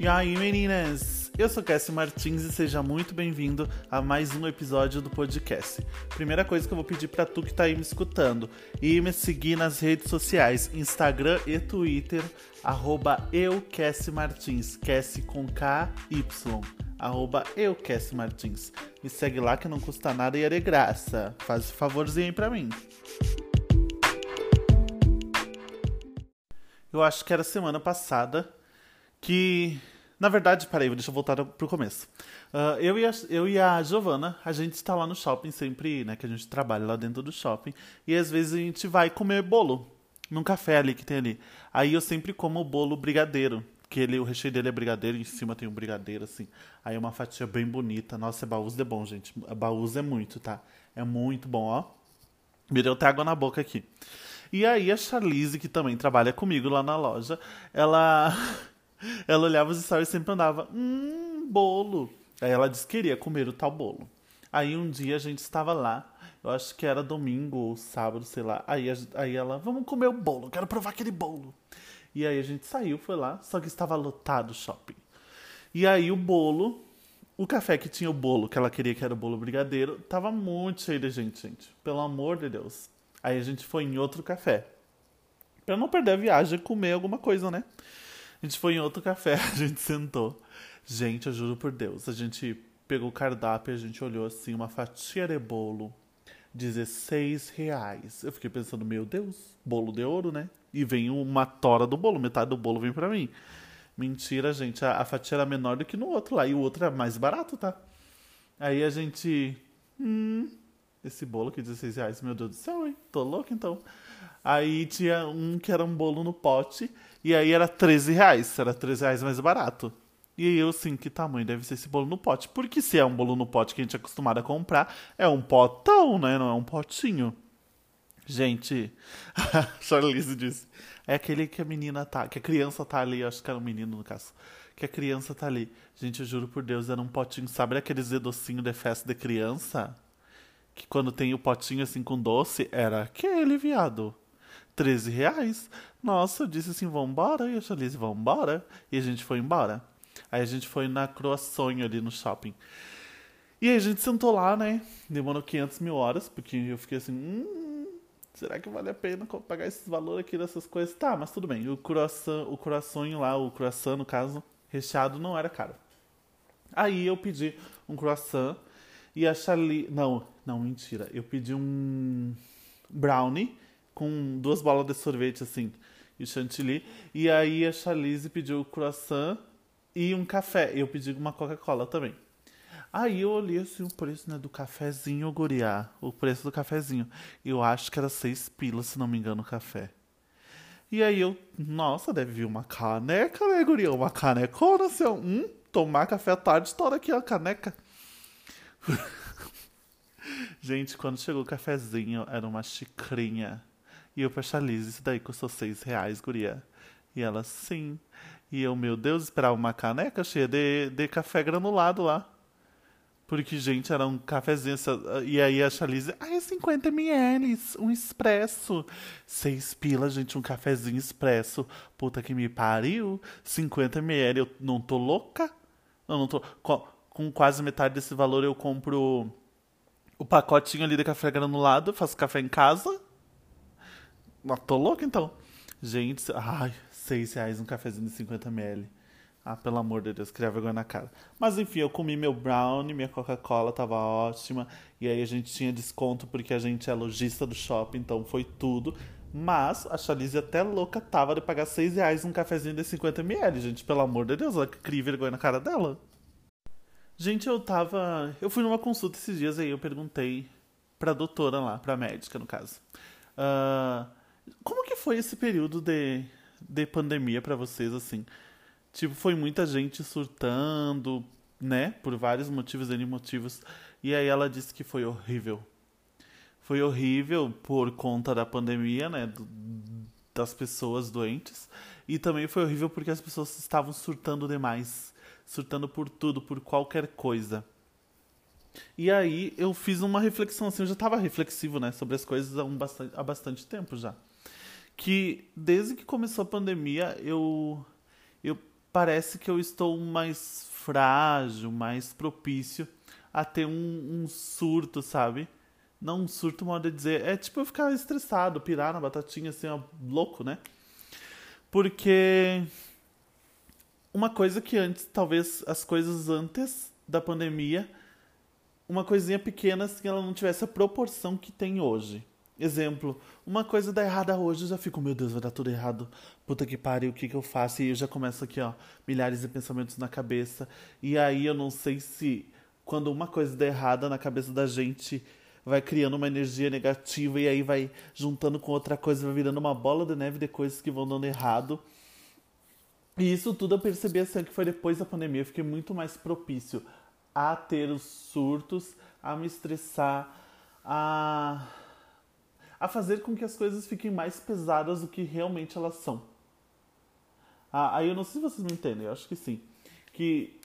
E aí, meninas? Eu sou Cassie Martins e seja muito bem-vindo a mais um episódio do podcast. Primeira coisa que eu vou pedir para tu que tá aí me escutando, e me seguir nas redes sociais, Instagram e Twitter, arroba eu, Cassie Martins, Cassie com K-Y, arroba eu, Cassie Martins. Me segue lá que não custa nada e é de graça. Faz um favorzinho aí pra mim. Eu acho que era semana passada que na verdade, peraí, deixa eu voltar pro começo. Uh, eu, e a, eu e a Giovana, a gente está lá no shopping sempre, né? Que a gente trabalha lá dentro do shopping. E às vezes a gente vai comer bolo num café ali que tem ali. Aí eu sempre como o bolo brigadeiro. Que ele, o recheio dele é brigadeiro, em cima tem um brigadeiro, assim. Aí é uma fatia bem bonita. Nossa, baús é bom, gente. Baús é muito, tá? É muito bom, ó. Me deu até água na boca aqui. E aí a Charlize, que também trabalha comigo lá na loja, ela ela olhava os stories e sempre andava, hum, bolo. Aí ela disse que queria comer o tal bolo. Aí um dia a gente estava lá, eu acho que era domingo ou sábado, sei lá. Aí, a, aí ela, vamos comer o bolo, quero provar aquele bolo. E aí a gente saiu, foi lá, só que estava lotado o shopping. E aí o bolo, o café que tinha o bolo, que ela queria que era o bolo brigadeiro, tava muito cheio de gente, gente. Pelo amor de Deus. Aí a gente foi em outro café. Pra não perder a viagem e comer alguma coisa, né? A gente foi em outro café, a gente sentou. Gente, eu juro por Deus, a gente pegou o cardápio e a gente olhou assim, uma fatia de bolo, 16 reais. Eu fiquei pensando, meu Deus, bolo de ouro, né? E vem uma tora do bolo, metade do bolo vem pra mim. Mentira, gente, a, a fatia era menor do que no outro lá, e o outro é mais barato, tá? Aí a gente. Hum, esse bolo aqui, 16 reais, meu Deus do céu, hein? Tô louco então. Aí tinha um que era um bolo no pote, e aí era 13 reais, era 13 reais mais barato. E eu assim, que tamanho deve ser esse bolo no pote? Porque se é um bolo no pote que a gente é acostumado a comprar, é um potão, né? Não é um potinho. Gente, a Charlize disse, é aquele que a menina tá, que a criança tá ali, acho que era um menino no caso, que a criança tá ali. Gente, eu juro por Deus, era um potinho, sabe aqueles docinho de festa de criança? Que quando tem o potinho assim com doce, era aquele, viado. 13 reais. Nossa, eu disse assim, vambora. E a Charlize, vambora. E a gente foi embora. Aí a gente foi na Croaçonho ali no shopping. E aí a gente sentou lá, né? Demorou 500 mil horas, porque eu fiquei assim, hum, será que vale a pena pagar esses valores aqui dessas coisas? Tá, mas tudo bem. O croissant, o croissonho lá, o croissant, no caso, recheado, não era caro. Aí eu pedi um croissant e a Charlie... Não, não, mentira. Eu pedi um brownie com duas bolas de sorvete, assim, e chantilly. E aí a Charlize pediu croissant e um café. Eu pedi uma Coca-Cola também. Aí eu olhei assim o preço né, do cafezinho, guriá. O preço do cafezinho. Eu acho que era seis pilas, se não me engano, o café. E aí eu, nossa, deve vir uma caneca, né, guria? Uma canecona, assim, hum, tomar café à tarde, estoura aqui a caneca. Gente, quando chegou o cafezinho, era uma xicrinha e eu pra Charlize, isso daí custou seis reais, guria. E ela, sim. E eu, meu Deus, esperava uma caneca cheia de, de café granulado lá. Porque, gente, era um cafezinho. E aí a Charlize, ai, é 50 ml, um expresso. Seis pilas, gente, um cafezinho expresso. Puta que me pariu. 50 ml, eu não tô louca? Eu não tô. Com, com quase metade desse valor eu compro o pacotinho ali de café granulado, faço café em casa mas tô louco então. Gente, ai, 6 reais um cafezinho de 50ml. Ah, pelo amor de Deus, criar vergonha na cara. Mas enfim, eu comi meu brownie, minha Coca-Cola tava ótima. E aí a gente tinha desconto porque a gente é lojista do shopping, então foi tudo. Mas a Charlize até louca tava de pagar 6 reais um cafezinho de 50ml, gente. Pelo amor de Deus, ela cria vergonha na cara dela. Gente, eu tava. Eu fui numa consulta esses dias aí, eu perguntei pra doutora lá, pra médica no caso. Uh, como que foi esse período de, de pandemia para vocês, assim? Tipo, foi muita gente surtando, né? Por vários motivos, N motivos. E aí ela disse que foi horrível. Foi horrível por conta da pandemia, né? Do, das pessoas doentes. E também foi horrível porque as pessoas estavam surtando demais. Surtando por tudo, por qualquer coisa. E aí eu fiz uma reflexão, assim, eu já estava reflexivo, né? Sobre as coisas há, um bastante, há bastante tempo já que desde que começou a pandemia eu eu parece que eu estou mais frágil, mais propício a ter um, um surto, sabe? Não um surto, modo de dizer. É tipo eu ficar estressado, pirar na batatinha, assim, ó, louco, né? Porque uma coisa que antes, talvez as coisas antes da pandemia, uma coisinha pequena, assim, ela não tivesse a proporção que tem hoje. Exemplo, uma coisa dá errada hoje, eu já fico, meu Deus, vai dar tudo errado. Puta que pariu, o que que eu faço? E eu já começo aqui, ó, milhares de pensamentos na cabeça. E aí eu não sei se quando uma coisa dá errada na cabeça da gente, vai criando uma energia negativa e aí vai juntando com outra coisa, vai virando uma bola de neve de coisas que vão dando errado. E isso tudo eu percebi assim que foi depois da pandemia, eu fiquei muito mais propício a ter os surtos, a me estressar, a a fazer com que as coisas fiquem mais pesadas do que realmente elas são. Ah, aí eu não sei se vocês me entendem, eu acho que sim. Que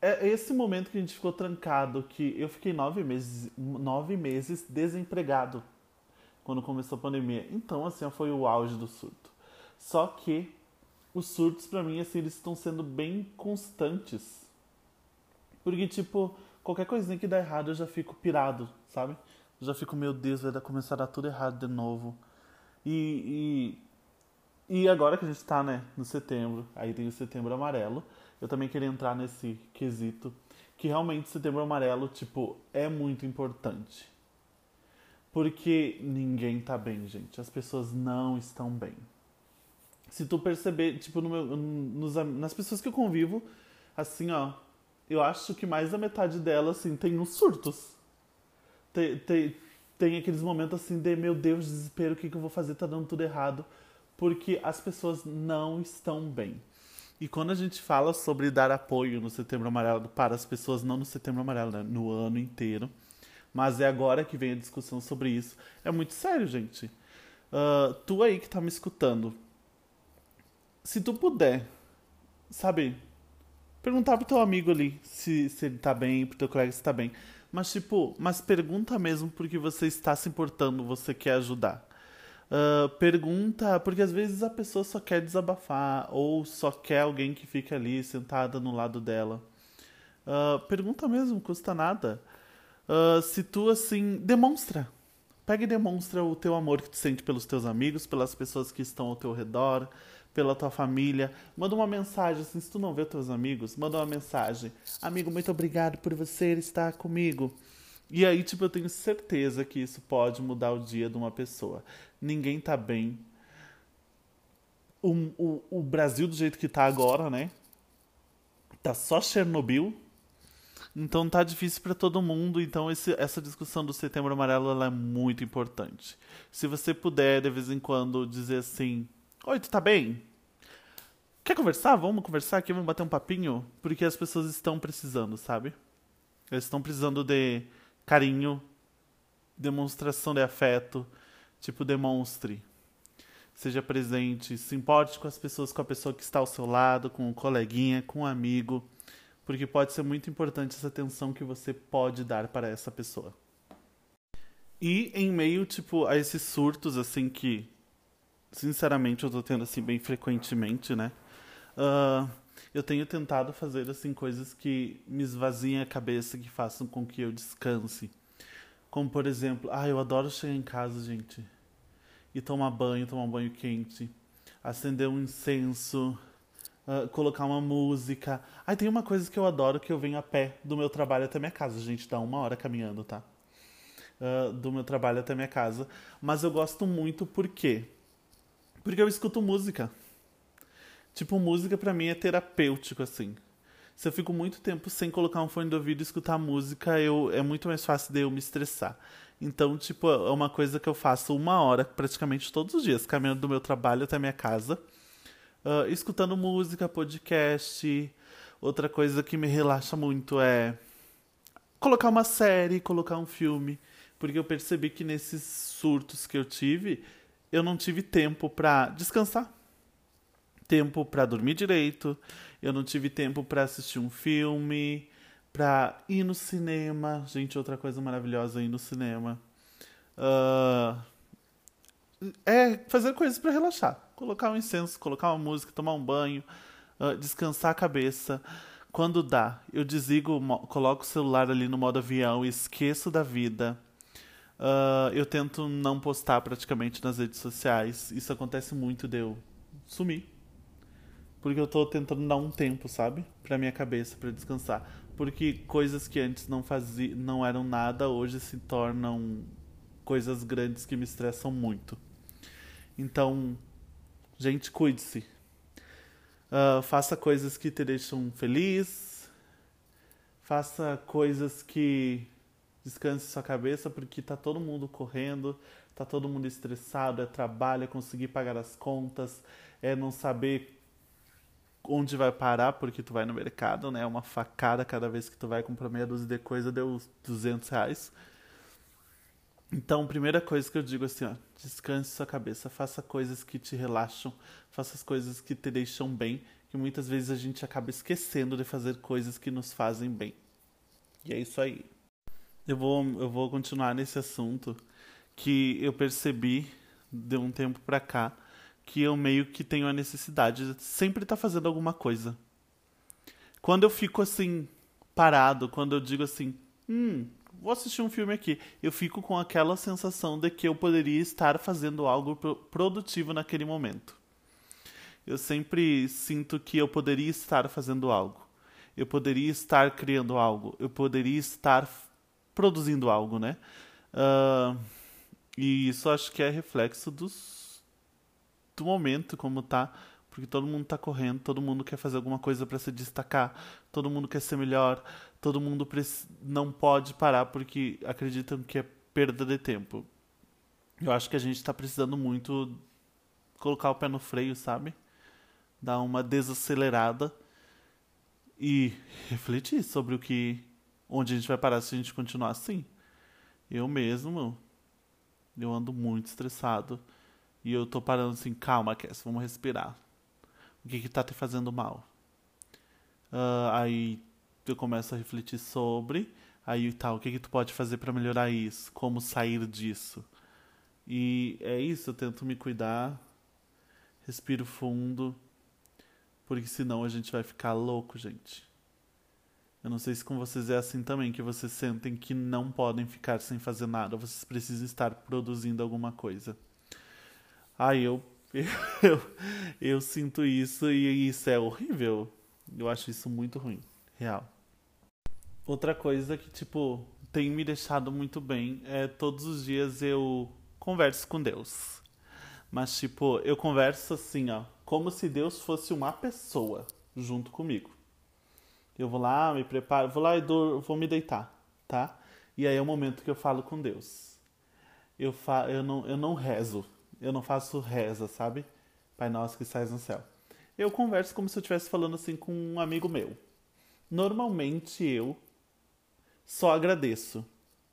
é esse momento que a gente ficou trancado, que eu fiquei nove meses, nove meses desempregado quando começou a pandemia. Então, assim, foi o auge do surto. Só que os surtos, para mim, assim, eles estão sendo bem constantes. Porque, tipo, qualquer coisinha que dá errado eu já fico pirado, sabe? Já fico, meu Deus, vai começar a dar tudo errado de novo. E, e, e agora que a gente tá, né, no setembro, aí tem o setembro amarelo, eu também queria entrar nesse quesito, que realmente setembro amarelo, tipo, é muito importante. Porque ninguém tá bem, gente. As pessoas não estão bem. Se tu perceber, tipo, no meu, nos, nas pessoas que eu convivo, assim, ó, eu acho que mais da metade delas, assim, tem uns surtos tem, tem, tem aqueles momentos assim de meu Deus, desespero, o que, que eu vou fazer? Tá dando tudo errado. Porque as pessoas não estão bem. E quando a gente fala sobre dar apoio no Setembro Amarelo para as pessoas, não no Setembro Amarelo, né? no ano inteiro, mas é agora que vem a discussão sobre isso. É muito sério, gente. Uh, tu aí que tá me escutando, se tu puder, sabe, perguntar pro teu amigo ali se, se ele tá bem, pro teu colega se tá bem. Mas, tipo, mas pergunta mesmo porque você está se importando, você quer ajudar. Uh, pergunta, porque às vezes a pessoa só quer desabafar ou só quer alguém que fique ali sentada no lado dela. Uh, pergunta mesmo, custa nada. Uh, se tu assim, demonstra. Pega e demonstra o teu amor que tu sente pelos teus amigos, pelas pessoas que estão ao teu redor, pela tua família. Manda uma mensagem, assim, se tu não vê teus amigos, manda uma mensagem. Amigo, muito obrigado por você estar comigo. E aí, tipo, eu tenho certeza que isso pode mudar o dia de uma pessoa. Ninguém tá bem. O, o, o Brasil, do jeito que tá agora, né? Tá só Chernobyl. Então tá difícil para todo mundo. Então esse, essa discussão do Setembro Amarelo ela é muito importante. Se você puder, de vez em quando, dizer assim: Oi, tu tá bem? Quer conversar? Vamos conversar aqui, vamos bater um papinho? Porque as pessoas estão precisando, sabe? Eles estão precisando de carinho, demonstração de afeto. Tipo, demonstre. Seja presente, se importe com as pessoas, com a pessoa que está ao seu lado, com o coleguinha, com o amigo. Porque pode ser muito importante essa atenção que você pode dar para essa pessoa. E em meio, tipo, a esses surtos, assim, que sinceramente eu tô tendo assim bem frequentemente, né? Uh, eu tenho tentado fazer assim coisas que me esvaziem a cabeça, que façam com que eu descanse. Como por exemplo, ah, eu adoro chegar em casa, gente, e tomar banho, tomar um banho quente, acender um incenso, uh, colocar uma música. Ah, tem uma coisa que eu adoro que eu venho a pé do meu trabalho até minha casa, gente, dá uma hora caminhando, tá? Uh, do meu trabalho até minha casa, mas eu gosto muito porque porque eu escuto música. Tipo, música para mim é terapêutico, assim. Se eu fico muito tempo sem colocar um fone de ouvido e escutar música, eu, é muito mais fácil de eu me estressar. Então, tipo, é uma coisa que eu faço uma hora praticamente todos os dias, caminhando do meu trabalho até minha casa, uh, escutando música, podcast. Outra coisa que me relaxa muito é colocar uma série, colocar um filme. Porque eu percebi que nesses surtos que eu tive, eu não tive tempo para descansar, tempo para dormir direito, eu não tive tempo para assistir um filme, para ir no cinema. Gente, outra coisa maravilhosa é ir no cinema. Uh, é fazer coisas para relaxar. Colocar um incenso, colocar uma música, tomar um banho, uh, descansar a cabeça. Quando dá, eu desligo, coloco o celular ali no modo avião, esqueço da vida. Uh, eu tento não postar praticamente nas redes sociais. Isso acontece muito de eu sumir. Porque eu tô tentando dar um tempo, sabe? Pra minha cabeça, para descansar. Porque coisas que antes não fazia, não eram nada, hoje se tornam coisas grandes que me estressam muito. Então, gente, cuide-se. Uh, faça coisas que te deixam feliz. Faça coisas que descanse sua cabeça, porque tá todo mundo correndo, tá todo mundo estressado, é trabalho, é conseguir pagar as contas, é não saber onde vai parar porque tu vai no mercado, né? Uma facada cada vez que tu vai comprar meia dúzia de coisa deu 200 reais. Então, primeira coisa que eu digo assim, ó, descanse sua cabeça, faça coisas que te relaxam, faça as coisas que te deixam bem, que muitas vezes a gente acaba esquecendo de fazer coisas que nos fazem bem. E é isso aí. Eu vou, eu vou continuar nesse assunto que eu percebi de um tempo pra cá que eu meio que tenho a necessidade de sempre estar tá fazendo alguma coisa. Quando eu fico assim, parado, quando eu digo assim, hum, vou assistir um filme aqui. Eu fico com aquela sensação de que eu poderia estar fazendo algo produtivo naquele momento. Eu sempre sinto que eu poderia estar fazendo algo. Eu poderia estar criando algo. Eu poderia estar produzindo algo, né? Uh, e isso acho que é reflexo dos, do momento como tá porque todo mundo está correndo, todo mundo quer fazer alguma coisa para se destacar, todo mundo quer ser melhor, todo mundo não pode parar porque acreditam que é perda de tempo. Eu acho que a gente está precisando muito colocar o pé no freio, sabe? Dar uma desacelerada e refletir sobre o que onde a gente vai parar se a gente continuar assim. Eu mesmo, eu ando muito estressado e eu tô parando assim, calma, Cass, vamos respirar o que está te fazendo mal. Uh, aí eu começo a refletir sobre, aí tá, o que, que tu pode fazer para melhorar isso, como sair disso. E é isso, eu tento me cuidar, respiro fundo, porque senão a gente vai ficar louco, gente. Eu não sei se com vocês é assim também, que vocês sentem que não podem ficar sem fazer nada, vocês precisam estar produzindo alguma coisa. Aí eu Eu, eu sinto isso e isso é horrível. Eu acho isso muito ruim, real. Outra coisa que, tipo, tem me deixado muito bem é todos os dias eu converso com Deus. Mas, tipo, eu converso assim, ó, como se Deus fosse uma pessoa junto comigo. Eu vou lá, me preparo, vou lá e dou, vou me deitar, tá? E aí é o momento que eu falo com Deus. Eu, fa, eu, não, eu não rezo, eu não faço reza, sabe? Pai nosso que estás no céu. Eu converso como se eu estivesse falando assim com um amigo meu. Normalmente eu só agradeço.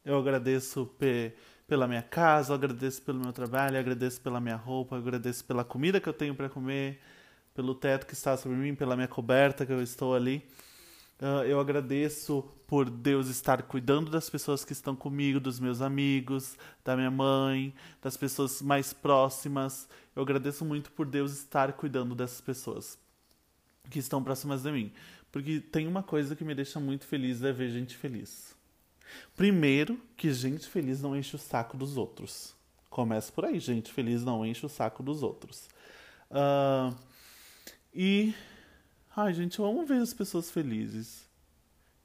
Eu agradeço pe pela minha casa, eu agradeço pelo meu trabalho, eu agradeço pela minha roupa, eu agradeço pela comida que eu tenho para comer, pelo teto que está sobre mim, pela minha coberta que eu estou ali. Uh, eu agradeço por Deus estar cuidando das pessoas que estão comigo, dos meus amigos, da minha mãe, das pessoas mais próximas. Eu agradeço muito por Deus estar cuidando dessas pessoas que estão próximas de mim. Porque tem uma coisa que me deixa muito feliz é ver gente feliz. Primeiro, que gente feliz não enche o saco dos outros. Começa por aí, gente feliz não enche o saco dos outros. Uh, e Ai, gente, eu amo ver as pessoas felizes.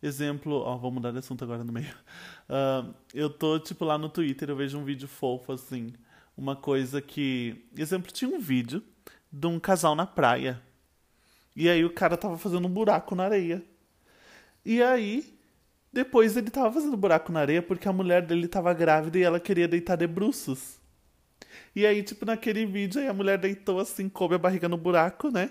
Exemplo, ó, vou mudar de assunto agora no meio. Uh, eu tô, tipo, lá no Twitter, eu vejo um vídeo fofo, assim. Uma coisa que. Exemplo, tinha um vídeo de um casal na praia. E aí o cara tava fazendo um buraco na areia. E aí, depois ele tava fazendo buraco na areia porque a mulher dele tava grávida e ela queria deitar de bruços. E aí, tipo, naquele vídeo, aí a mulher deitou assim, coube a barriga no buraco, né?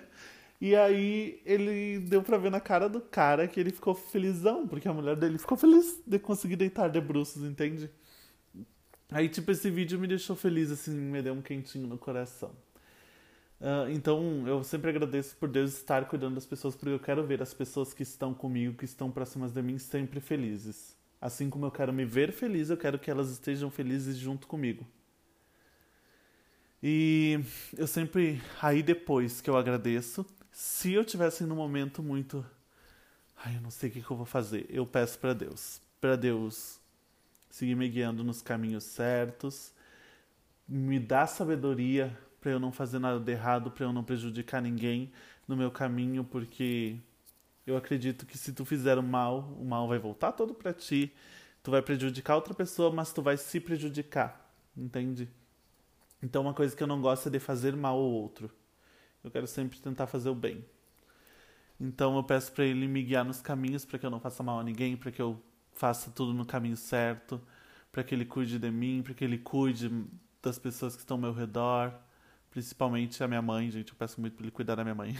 E aí ele deu pra ver na cara do cara que ele ficou felizão, porque a mulher dele ficou feliz de conseguir deitar de bruços, entende? Aí, tipo, esse vídeo me deixou feliz, assim, me deu um quentinho no coração. Uh, então, eu sempre agradeço por Deus estar cuidando das pessoas, porque eu quero ver as pessoas que estão comigo, que estão próximas de mim, sempre felizes. Assim como eu quero me ver feliz, eu quero que elas estejam felizes junto comigo. E eu sempre, aí depois que eu agradeço, Se eu tivesse num momento muito. Ai, eu não sei o que, que eu vou fazer. Eu peço para Deus. Para Deus seguir me guiando nos caminhos certos, me dar sabedoria para eu não fazer nada de errado, para eu não prejudicar ninguém no meu caminho, porque eu acredito que se tu fizer o mal, o mal vai voltar todo para ti. Tu vai prejudicar outra pessoa, mas tu vai se prejudicar, entende? Então uma coisa que eu não gosto é de fazer mal ao outro. Eu quero sempre tentar fazer o bem. Então eu peço para ele me guiar nos caminhos para que eu não faça mal a ninguém, para que eu faça tudo no caminho certo, para que ele cuide de mim, para que ele cuide das pessoas que estão ao meu redor, principalmente a minha mãe, gente. Eu peço muito para ele cuidar da minha mãe.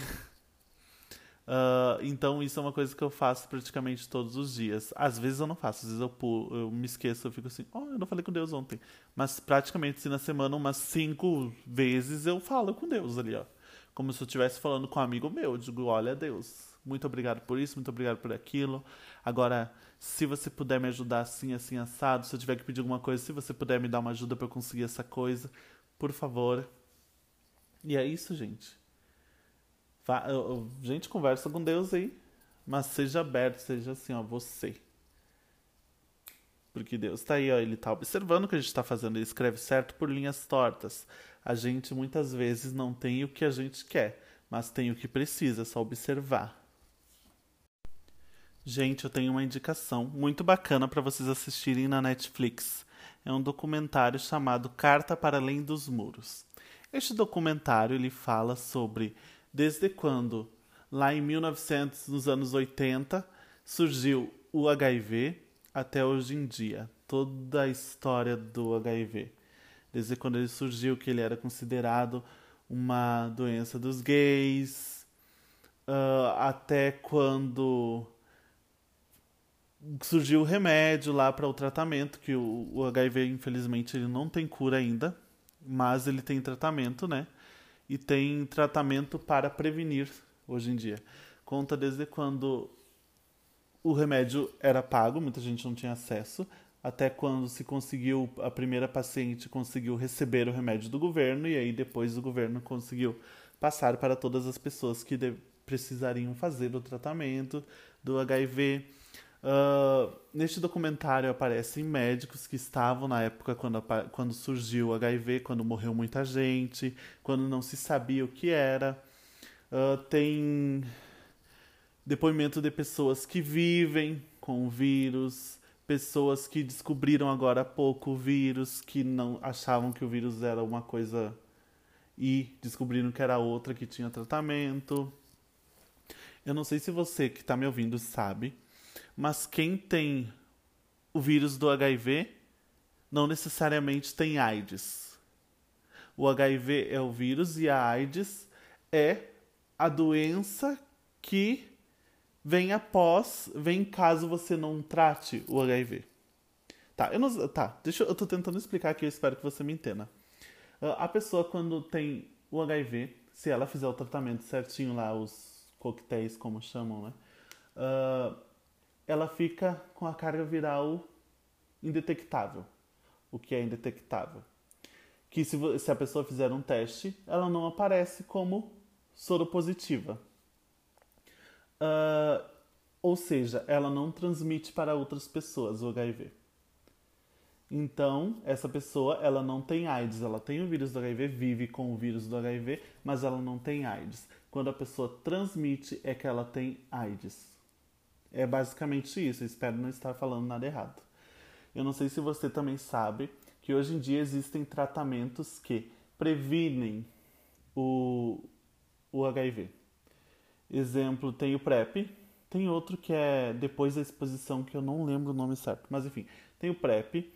Uh, então isso é uma coisa que eu faço praticamente todos os dias. Às vezes eu não faço, às vezes eu, pulo, eu me esqueço, eu fico assim, oh, eu não falei com Deus ontem. Mas praticamente se na semana umas cinco vezes eu falo com Deus ali, ó. Como se eu estivesse falando com um amigo meu. Eu digo, olha Deus, muito obrigado por isso, muito obrigado por aquilo. Agora, se você puder me ajudar assim, assim, assado, se eu tiver que pedir alguma coisa, se você puder me dar uma ajuda para eu conseguir essa coisa, por favor. E é isso, gente. Gente, conversa com Deus aí. Mas seja aberto, seja assim, ó, você. Porque Deus está aí, ó, ele está observando o que a gente está fazendo, ele escreve certo por linhas tortas. A gente muitas vezes não tem o que a gente quer, mas tem o que precisa, é só observar. Gente, eu tenho uma indicação muito bacana para vocês assistirem na Netflix. É um documentário chamado Carta para Além dos Muros. Este documentário ele fala sobre desde quando, lá em 1900, nos anos 80, surgiu o HIV até hoje em dia. Toda a história do HIV. Desde quando ele surgiu, que ele era considerado uma doença dos gays, uh, até quando surgiu o remédio lá para o tratamento, que o, o HIV, infelizmente, ele não tem cura ainda, mas ele tem tratamento, né? e tem tratamento para prevenir hoje em dia. Conta desde quando o remédio era pago, muita gente não tinha acesso, até quando se conseguiu, a primeira paciente conseguiu receber o remédio do governo e aí depois o governo conseguiu passar para todas as pessoas que precisariam fazer o tratamento do HIV. Uh, neste documentário aparecem médicos que estavam na época quando, quando surgiu o HIV, quando morreu muita gente, quando não se sabia o que era. Uh, tem depoimento de pessoas que vivem com o vírus, pessoas que descobriram agora há pouco o vírus, que não achavam que o vírus era uma coisa e descobriram que era outra que tinha tratamento. Eu não sei se você que está me ouvindo sabe, mas quem tem o vírus do HIV não necessariamente tem AIDS. O HIV é o vírus e a AIDS é a doença que vem após, vem caso você não trate o HIV. Tá, eu não, tá, deixa eu tô tentando explicar aqui, eu espero que você me entenda. Ah, a pessoa quando tem o HIV, se ela fizer o tratamento certinho lá, os coquetéis como chamam, né? Uh, ela fica com a carga viral indetectável. O que é indetectável? Que se, se a pessoa fizer um teste, ela não aparece como soropositiva. Uh, ou seja, ela não transmite para outras pessoas o HIV. Então, essa pessoa, ela não tem AIDS, ela tem o vírus do HIV, vive com o vírus do HIV, mas ela não tem AIDS. Quando a pessoa transmite, é que ela tem AIDS. É basicamente isso. Espero não estar falando nada errado. Eu não sei se você também sabe que hoje em dia existem tratamentos que previnem o, o HIV. Exemplo, tem o PrEP, tem outro que é depois da exposição, que eu não lembro o nome certo, mas enfim, tem o PrEP,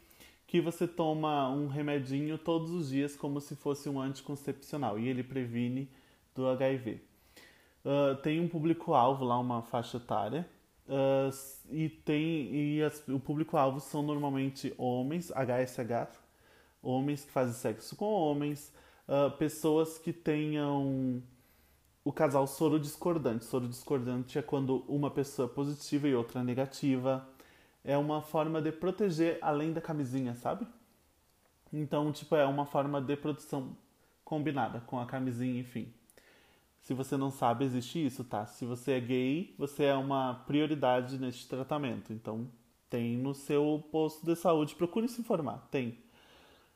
que você toma um remedinho todos os dias como se fosse um anticoncepcional e ele previne do HIV. Uh, tem um público-alvo lá, uma faixa etária, Uh, e tem e as, o público-alvo são normalmente homens, HSH, homens que fazem sexo com homens, uh, pessoas que tenham o casal soro discordante. Soro discordante é quando uma pessoa é positiva e outra é negativa. É uma forma de proteger além da camisinha, sabe? Então, tipo, é uma forma de produção combinada com a camisinha, enfim. Se você não sabe, existe isso, tá? Se você é gay, você é uma prioridade neste tratamento. Então, tem no seu posto de saúde, procure se informar. Tem.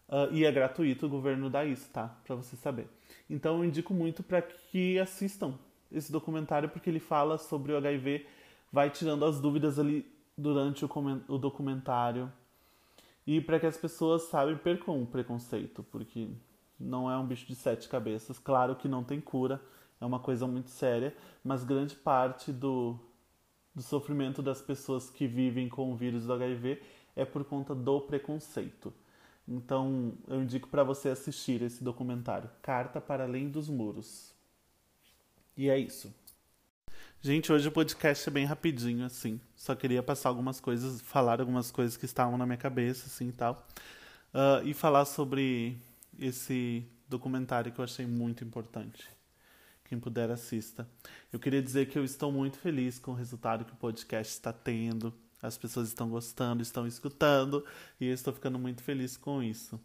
Uh, e é gratuito, o governo dá isso, tá? Pra você saber. Então, eu indico muito para que assistam esse documentário, porque ele fala sobre o HIV, vai tirando as dúvidas ali durante o, documentário. E para que as pessoas, sabe, percam o preconceito, porque não é um bicho de sete cabeças. Claro que não tem cura, é uma coisa muito séria, mas grande parte do, do sofrimento das pessoas que vivem com o vírus do HIV é por conta do preconceito. Então, eu indico para você assistir esse documentário, Carta para Além dos Muros. E é isso. Gente, hoje o podcast é bem rapidinho, assim. Só queria passar algumas coisas, falar algumas coisas que estavam na minha cabeça, assim e tal. Uh, e falar sobre esse documentário que eu achei muito importante. Quem puder, assista. Eu queria dizer que eu estou muito feliz com o resultado que o podcast está tendo. As pessoas estão gostando, estão escutando, e eu estou ficando muito feliz com isso.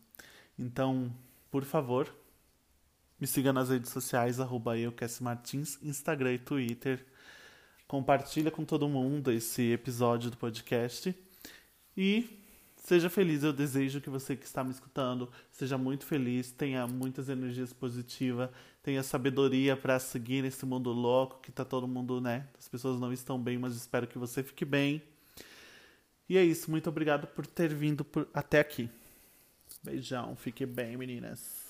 Então, por favor, me siga nas redes sociais, arroba Martins, Instagram e Twitter. Compartilha com todo mundo esse episódio do podcast. E Seja feliz, eu desejo que você que está me escutando seja muito feliz, tenha muitas energias positivas, tenha sabedoria para seguir nesse mundo louco que tá todo mundo, né? As pessoas não estão bem, mas espero que você fique bem. E é isso, muito obrigado por ter vindo por, até aqui. Beijão, fique bem, meninas.